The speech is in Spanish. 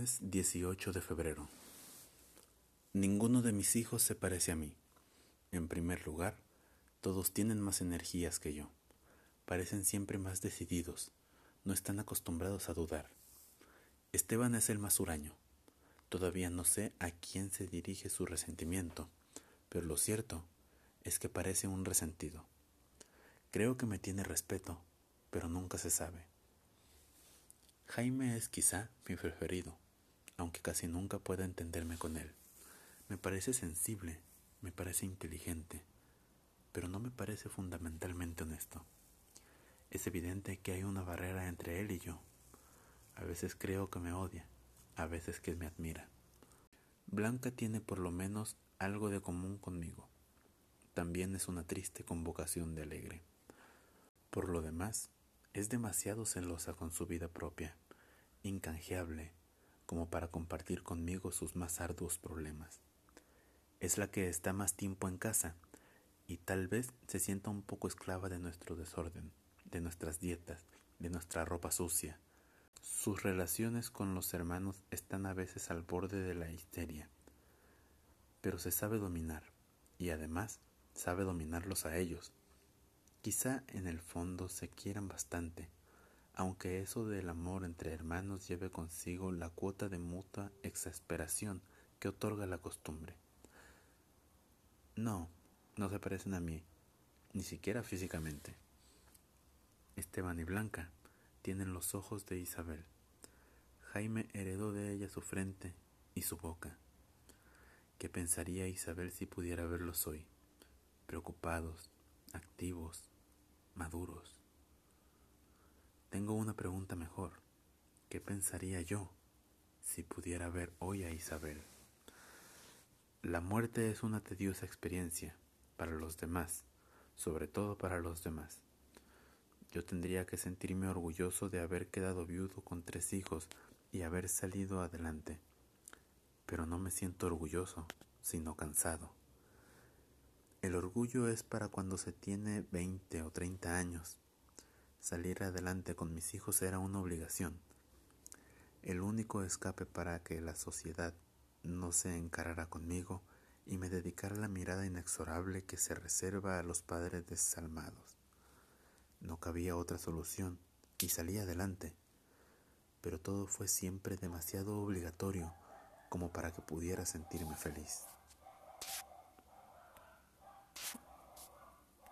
Lunes 18 de febrero. Ninguno de mis hijos se parece a mí. En primer lugar, todos tienen más energías que yo. Parecen siempre más decididos. No están acostumbrados a dudar. Esteban es el más huraño. Todavía no sé a quién se dirige su resentimiento, pero lo cierto es que parece un resentido. Creo que me tiene respeto, pero nunca se sabe. Jaime es quizá mi preferido, aunque casi nunca pueda entenderme con él. Me parece sensible, me parece inteligente, pero no me parece fundamentalmente honesto. Es evidente que hay una barrera entre él y yo. A veces creo que me odia, a veces que me admira. Blanca tiene por lo menos algo de común conmigo. También es una triste convocación de alegre. Por lo demás, es demasiado celosa con su vida propia, incanjeable, como para compartir conmigo sus más arduos problemas. Es la que está más tiempo en casa y tal vez se sienta un poco esclava de nuestro desorden, de nuestras dietas, de nuestra ropa sucia. Sus relaciones con los hermanos están a veces al borde de la histeria, pero se sabe dominar y además sabe dominarlos a ellos Quizá en el fondo se quieran bastante, aunque eso del amor entre hermanos lleve consigo la cuota de mutua exasperación que otorga la costumbre. No, no se parecen a mí, ni siquiera físicamente. Esteban y Blanca tienen los ojos de Isabel. Jaime heredó de ella su frente y su boca. ¿Qué pensaría Isabel si pudiera verlos hoy? Preocupados, activos, maduros. Tengo una pregunta mejor. ¿Qué pensaría yo si pudiera ver hoy a Isabel? La muerte es una tediosa experiencia para los demás, sobre todo para los demás. Yo tendría que sentirme orgulloso de haber quedado viudo con tres hijos y haber salido adelante, pero no me siento orgulloso, sino cansado. El orgullo es para cuando se tiene 20 o 30 años. Salir adelante con mis hijos era una obligación. El único escape para que la sociedad no se encarara conmigo y me dedicara la mirada inexorable que se reserva a los padres desalmados. No cabía otra solución y salí adelante, pero todo fue siempre demasiado obligatorio como para que pudiera sentirme feliz.